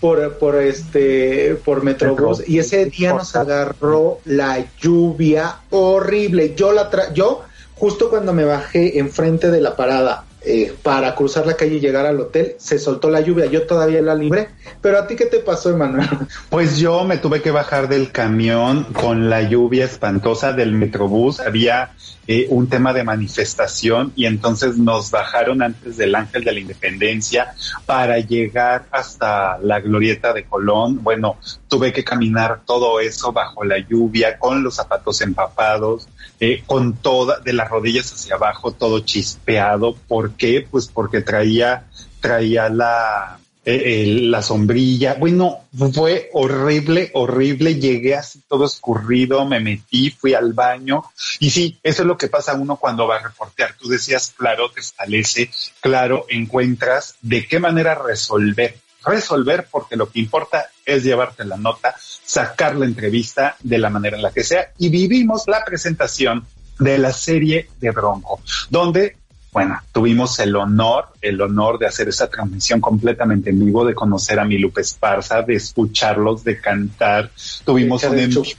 por, por este, por Metrobús. Y ese día nos agarró la lluvia horrible. Yo la tra yo, justo cuando me bajé enfrente de la parada eh, para cruzar la calle y llegar al hotel, se soltó la lluvia. Yo todavía la libré. Pero a ti, ¿qué te pasó, Emanuel? (laughs) Pues yo me tuve que bajar del camión con la lluvia espantosa del Metrobús. Había eh, un tema de manifestación y entonces nos bajaron antes del Ángel de la Independencia para llegar hasta la glorieta de Colón. Bueno, tuve que caminar todo eso bajo la lluvia, con los zapatos empapados, eh, con toda, de las rodillas hacia abajo, todo chispeado. ¿Por qué? Pues porque traía, traía la, eh, la sombrilla. Bueno, fue horrible, horrible. Llegué así todo escurrido, me metí, fui al baño. Y sí, eso es lo que pasa uno cuando va a reportear. Tú decías, claro, te establece, claro, encuentras de qué manera resolver. Resolver porque lo que importa es llevarte la nota, sacar la entrevista de la manera en la que sea. Y vivimos la presentación de la serie de Bronco, donde bueno, tuvimos el honor, el honor de hacer esa transmisión completamente en vivo, de conocer a mi Lupe Esparza, de escucharlos, de cantar. Tuvimos un nos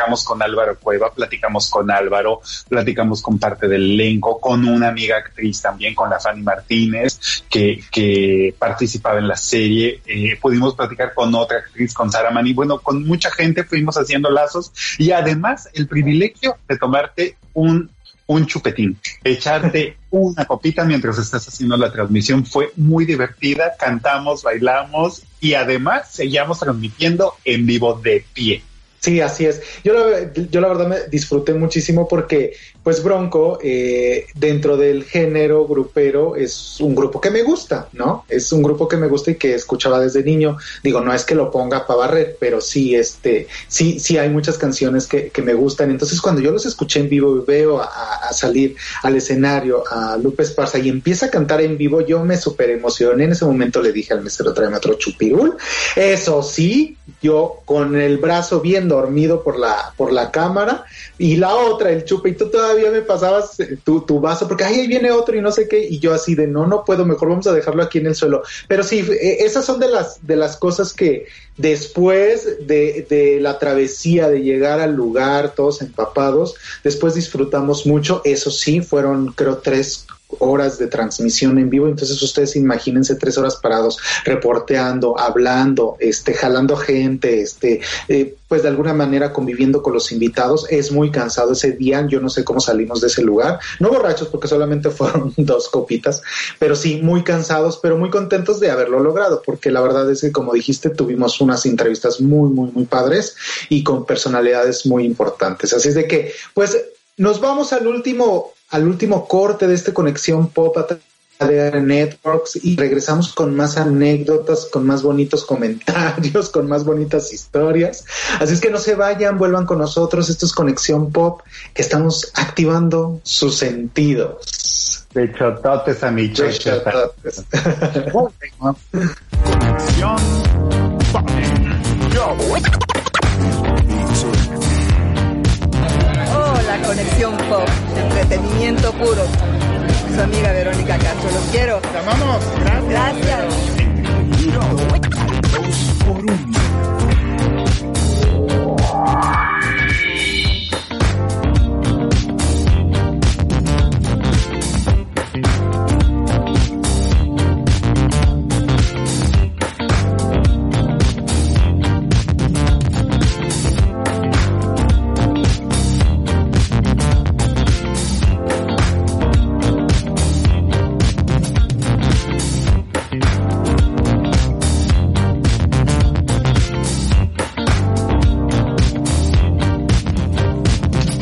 encontramos con Álvaro Cueva, platicamos con Álvaro, platicamos con parte del elenco, con una amiga actriz también, con la Fanny Martínez, que, que participaba en la serie. Eh, pudimos platicar con otra actriz, con Sara Mani. Bueno, con mucha gente fuimos haciendo lazos y además el privilegio de tomarte un un chupetín, echarte (laughs) una copita mientras estás haciendo la transmisión. Fue muy divertida, cantamos, bailamos y además seguíamos transmitiendo en vivo de pie. Sí, así es. Yo la, yo la verdad me disfruté muchísimo porque pues Bronco, eh, dentro del género grupero, es un grupo que me gusta, ¿no? Es un grupo que me gusta y que escuchaba desde niño. Digo, no es que lo ponga para barrer, pero sí, este, sí, sí hay muchas canciones que, que me gustan. Entonces, cuando yo los escuché en vivo y veo a, salir al escenario a Lupe Esparza y empieza a cantar en vivo, yo me super emocioné. En ese momento le dije al mesero, tráeme otro chupirul. Eso sí, yo con el brazo bien dormido por la, por la cámara y la otra, el chupito todavía todavía me pasabas eh, tu, tu, vaso, porque ahí viene otro y no sé qué, y yo así de no, no puedo, mejor vamos a dejarlo aquí en el suelo. Pero sí, eh, esas son de las, de las cosas que después de, de la travesía, de llegar al lugar, todos empapados, después disfrutamos mucho, eso sí, fueron creo tres horas de transmisión en vivo, entonces ustedes imagínense tres horas parados, reporteando, hablando, este, jalando gente, este, eh, pues de alguna manera conviviendo con los invitados, es muy cansado ese día, yo no sé cómo salimos de ese lugar, no borrachos porque solamente (laughs) fueron dos copitas, pero sí muy cansados, pero muy contentos de haberlo logrado, porque la verdad es que como dijiste, tuvimos unas entrevistas muy, muy, muy padres y con personalidades muy importantes, así es de que, pues nos vamos al último, al último corte de esta conexión pop a ADR Networks y regresamos con más anécdotas, con más bonitos comentarios, con más bonitas historias. Así es que no se vayan, vuelvan con nosotros. Esto es Conexión Pop, que estamos activando sus sentidos. De chototes a mi chototes. (laughs) (laughs) Conexión Pop. Conexión Pop, entretenimiento puro su amiga Verónica Castro. Los quiero. Te amamos. Gracias. Gracias.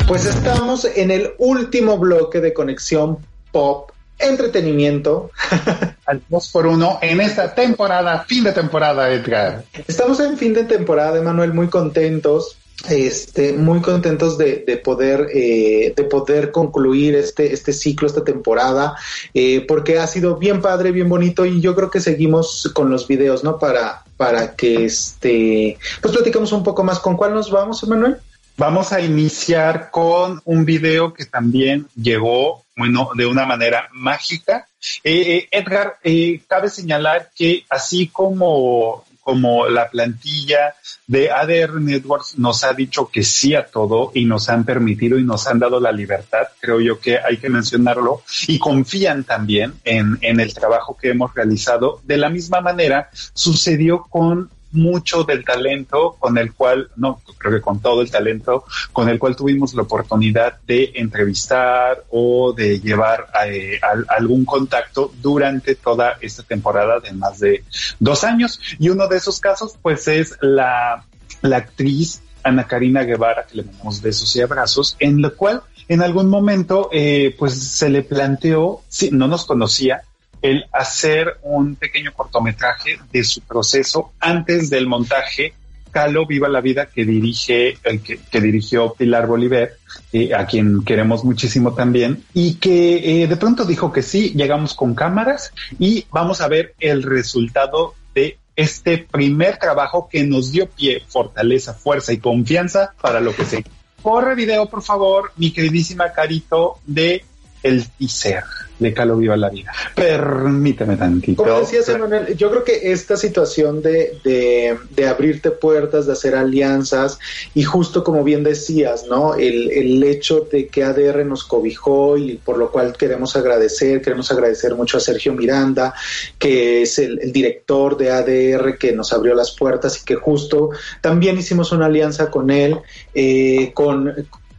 Pues estamos en el último bloque de conexión pop, entretenimiento. (laughs) Al 2 por 1 en esta temporada, fin de temporada, Edgar. Estamos en fin de temporada, Emanuel, muy contentos. Este, muy contentos de, de poder eh, de poder concluir este este ciclo esta temporada eh, porque ha sido bien padre bien bonito y yo creo que seguimos con los videos no para para que este pues platicamos un poco más con cuál nos vamos Emanuel Vamos a iniciar con un video que también llegó, bueno, de una manera mágica. Eh, eh, Edgar, eh, cabe señalar que así como, como la plantilla de ADR Networks nos ha dicho que sí a todo y nos han permitido y nos han dado la libertad, creo yo que hay que mencionarlo, y confían también en, en el trabajo que hemos realizado. De la misma manera, sucedió con mucho del talento con el cual, no, creo que con todo el talento con el cual tuvimos la oportunidad de entrevistar o de llevar eh, a, algún contacto durante toda esta temporada de más de dos años. Y uno de esos casos, pues, es la, la actriz Ana Karina Guevara, que le damos besos y abrazos, en lo cual en algún momento, eh, pues se le planteó, sí, no nos conocía, el hacer un pequeño cortometraje de su proceso antes del montaje Calo Viva la Vida que dirige que, que dirigió Pilar Bolívar eh, a quien queremos muchísimo también y que eh, de pronto dijo que sí llegamos con cámaras y vamos a ver el resultado de este primer trabajo que nos dio pie fortaleza fuerza y confianza para lo que se corre video por favor mi queridísima Carito de el teaser de Calo Viva la Vida. Permíteme tantito. Como decías, Emanuel, yo creo que esta situación de, de, de, abrirte puertas, de hacer alianzas, y justo como bien decías, ¿no? El, el hecho de que ADR nos cobijó y por lo cual queremos agradecer, queremos agradecer mucho a Sergio Miranda, que es el, el director de ADR que nos abrió las puertas y que justo también hicimos una alianza con él, eh, con...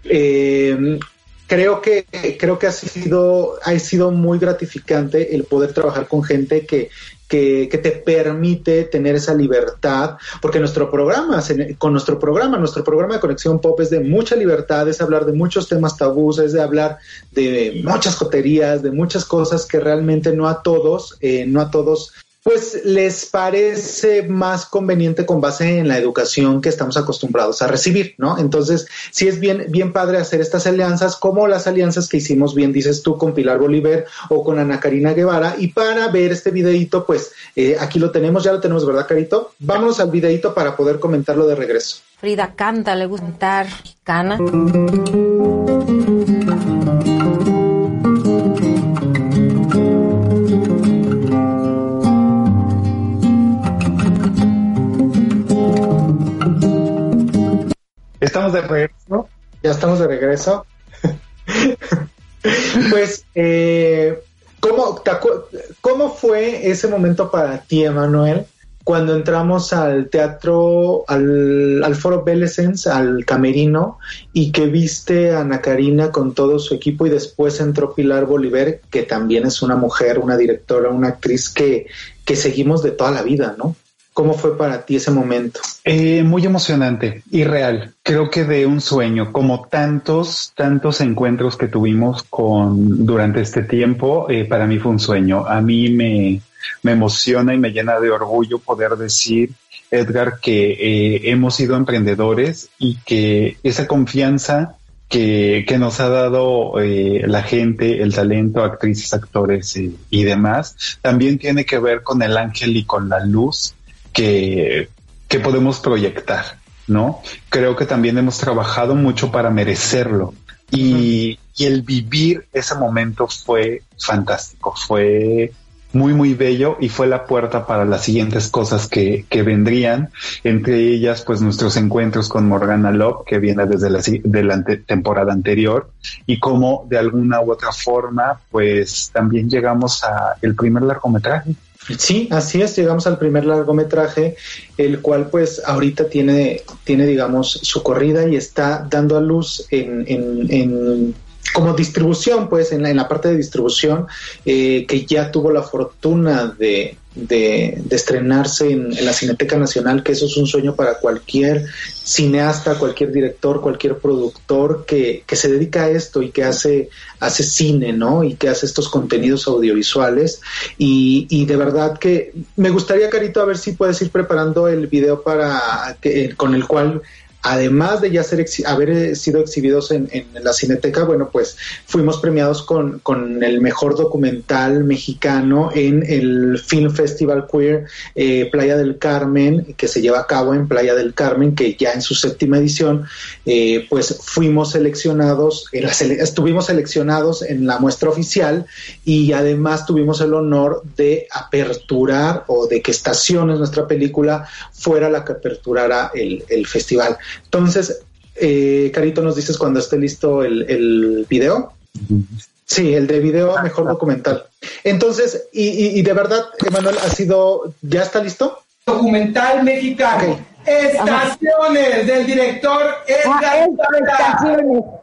Eh, creo que creo que ha sido ha sido muy gratificante el poder trabajar con gente que que, que, te permite tener esa libertad, porque nuestro programa, con nuestro programa, nuestro programa de conexión pop es de mucha libertad, es hablar de muchos temas tabús, es de hablar de muchas coterías, de muchas cosas que realmente no a todos, eh, no a todos pues les parece más conveniente con base en la educación que estamos acostumbrados a recibir, ¿no? Entonces, sí es bien, bien padre hacer estas alianzas, como las alianzas que hicimos, bien dices tú, con Pilar Bolívar o con Ana Karina Guevara. Y para ver este videito, pues eh, aquí lo tenemos, ya lo tenemos, ¿verdad, Carito? Vámonos al videito para poder comentarlo de regreso. Frida canta, le gusta cantar, cana. Estamos de regreso. Ya estamos de regreso. (laughs) pues, eh, ¿cómo, ¿cómo fue ese momento para ti, Emanuel, cuando entramos al teatro, al, al foro Belesens, al camerino, y que viste a Ana Karina con todo su equipo y después entró Pilar Bolívar, que también es una mujer, una directora, una actriz que, que seguimos de toda la vida, ¿no? ¿Cómo fue para ti ese momento? Eh, muy emocionante y real. Creo que de un sueño, como tantos, tantos encuentros que tuvimos con durante este tiempo, eh, para mí fue un sueño. A mí me, me emociona y me llena de orgullo poder decir, Edgar, que eh, hemos sido emprendedores y que esa confianza que, que nos ha dado eh, la gente, el talento, actrices, actores y, y demás, también tiene que ver con el ángel y con la luz que, que podemos proyectar, ¿no? Creo que también hemos trabajado mucho para merecerlo. Y, y el vivir ese momento fue fantástico, fue muy, muy bello y fue la puerta para las siguientes cosas que, que vendrían, entre ellas pues nuestros encuentros con Morgana Love, que viene desde la, de la ante- temporada anterior, y cómo de alguna u otra forma pues también llegamos a el primer largometraje. Sí, así es, llegamos al primer largometraje, el cual pues ahorita tiene, tiene digamos, su corrida y está dando a luz en, en, en como distribución, pues en la, en la parte de distribución, eh, que ya tuvo la fortuna de, de, de estrenarse en, en la Cineteca Nacional, que eso es un sueño para cualquier cineasta, cualquier director, cualquier productor que, que se dedica a esto y que hace, hace cine, ¿no? Y que hace estos contenidos audiovisuales. Y, y de verdad que me gustaría, Carito, a ver si puedes ir preparando el video para que, con el cual además de ya ser haber eh, sido exhibidos en, en la Cineteca, bueno, pues fuimos premiados con, con el mejor documental mexicano en el Film Festival Queer eh, Playa del Carmen, que se lleva a cabo en Playa del Carmen, que ya en su séptima edición, eh, pues fuimos seleccionados, estuvimos seleccionados en la muestra oficial y además tuvimos el honor de aperturar o de que Estaciones, nuestra película, fuera la que aperturara el, el festival. Entonces, eh, Carito, ¿nos dices cuando esté listo el, el video? Sí, el de video mejor documental. Entonces, y, y- y de verdad, Emanuel, ha sido, ¿ya está listo? Documental mexicano. Estaciones del director Edgar Zapata.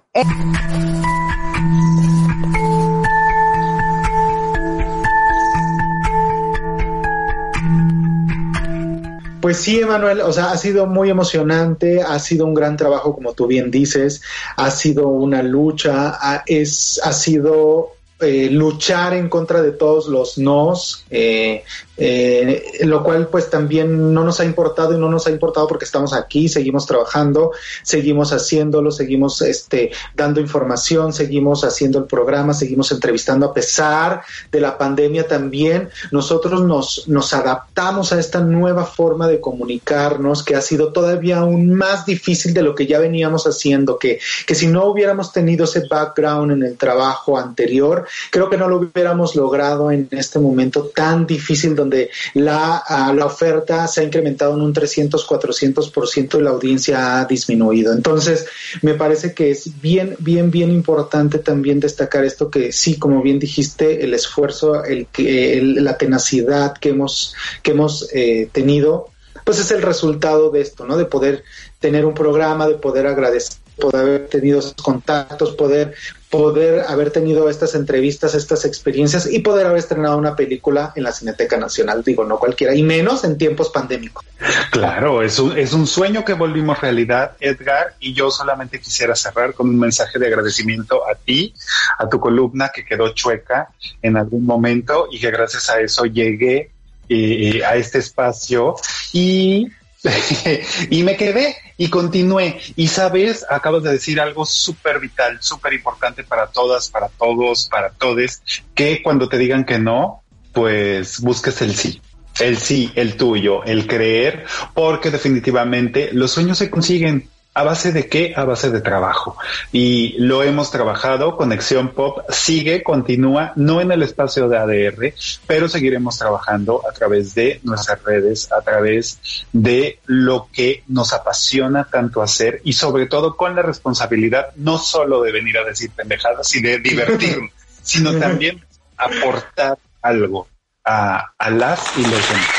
Pues sí, Emanuel, o sea, ha sido muy emocionante, ha sido un gran trabajo, como tú bien dices, ha sido una lucha, ha, es, ha sido eh, luchar en contra de todos los nos, eh, eh, lo cual pues también no nos ha importado y no nos ha importado porque estamos aquí, seguimos trabajando, seguimos haciéndolo, seguimos este, dando información, seguimos haciendo el programa, seguimos entrevistando a pesar de la pandemia también. Nosotros nos, nos adaptamos a esta nueva forma de comunicarnos que ha sido todavía aún más difícil de lo que ya veníamos haciendo, que, que si no hubiéramos tenido ese background en el trabajo anterior, creo que no lo hubiéramos logrado en este momento tan difícil donde la, ah, la oferta se ha incrementado en un 300, 400% y la audiencia ha disminuido. Entonces, me parece que es bien, bien, bien importante también destacar esto que sí, como bien dijiste, el esfuerzo, el, el- la tenacidad que hemos, que hemos eh, tenido, pues es el resultado de esto, ¿no? De poder tener un programa, de poder agradecer, poder haber tenido esos contactos, poder poder haber tenido estas entrevistas, estas experiencias y poder haber estrenado una película en la Cineteca Nacional, digo, no cualquiera, y menos en tiempos pandémicos. Claro, es un, es un sueño que volvimos realidad, Edgar, y yo solamente quisiera cerrar con un mensaje de agradecimiento a ti, a tu columna que quedó chueca en algún momento y que gracias a eso llegué eh, a este espacio y, (laughs) y me quedé y continué. Y sabes, acabas de decir algo súper vital, súper importante para todas, para todos, para todes, que cuando te digan que no, pues busques el sí. El sí, el tuyo, el creer, porque definitivamente los sueños se consiguen. ¿A base de qué? A base de trabajo. Y lo hemos trabajado. Conexión Pop sigue, continúa, no en el espacio de ADR, pero seguiremos trabajando a través de nuestras redes, a través de lo que nos apasiona tanto hacer y sobre todo con la responsabilidad no solo de venir a decir pendejadas y de divertirnos, (laughs) sino también aportar algo a, a las y los demás.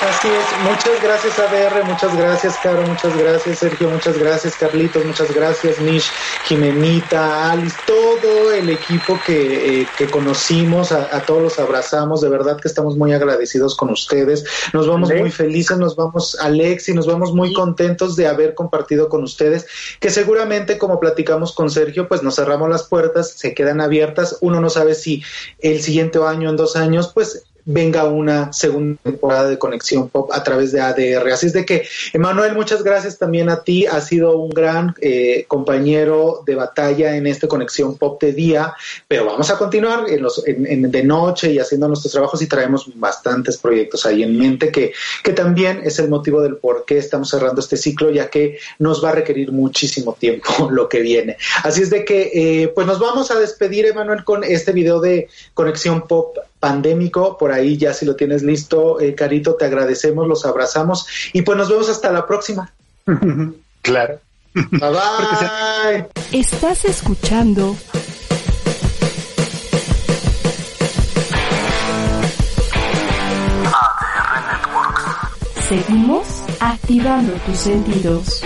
Así es, muchas gracias ADR, muchas gracias Caro, muchas gracias Sergio, muchas gracias Carlitos, muchas gracias Mish, Jimenita, Alice, todo el equipo que, eh, que conocimos, a, a, todos los abrazamos, de verdad que estamos muy agradecidos con ustedes, nos vamos muy felices, nos vamos Alex y nos vamos muy contentos de haber compartido con ustedes, que seguramente como platicamos con Sergio, pues nos cerramos las puertas, se quedan abiertas, uno no sabe si el siguiente año, en dos años, pues venga una segunda temporada de Conexión Pop a través de ADR. Así es de que, Emanuel, muchas gracias también a ti. Has sido un gran eh, compañero de batalla en esta Conexión Pop de día, pero vamos a continuar en los, en, en, de noche y haciendo nuestros trabajos y traemos bastantes proyectos ahí en mente que, que también es el motivo del por qué estamos cerrando este ciclo, ya que nos va a requerir muchísimo tiempo (laughs) lo que viene. Así es de que, eh, pues nos vamos a despedir, Emanuel, con este video de Conexión Pop pandémico. Por ahí ya si lo tienes listo, eh, Carito, te agradecemos, los abrazamos y pues nos vemos hasta la próxima. (laughs) claro. Bye bye. Estás escuchando ADR. Seguimos activando tus sentidos.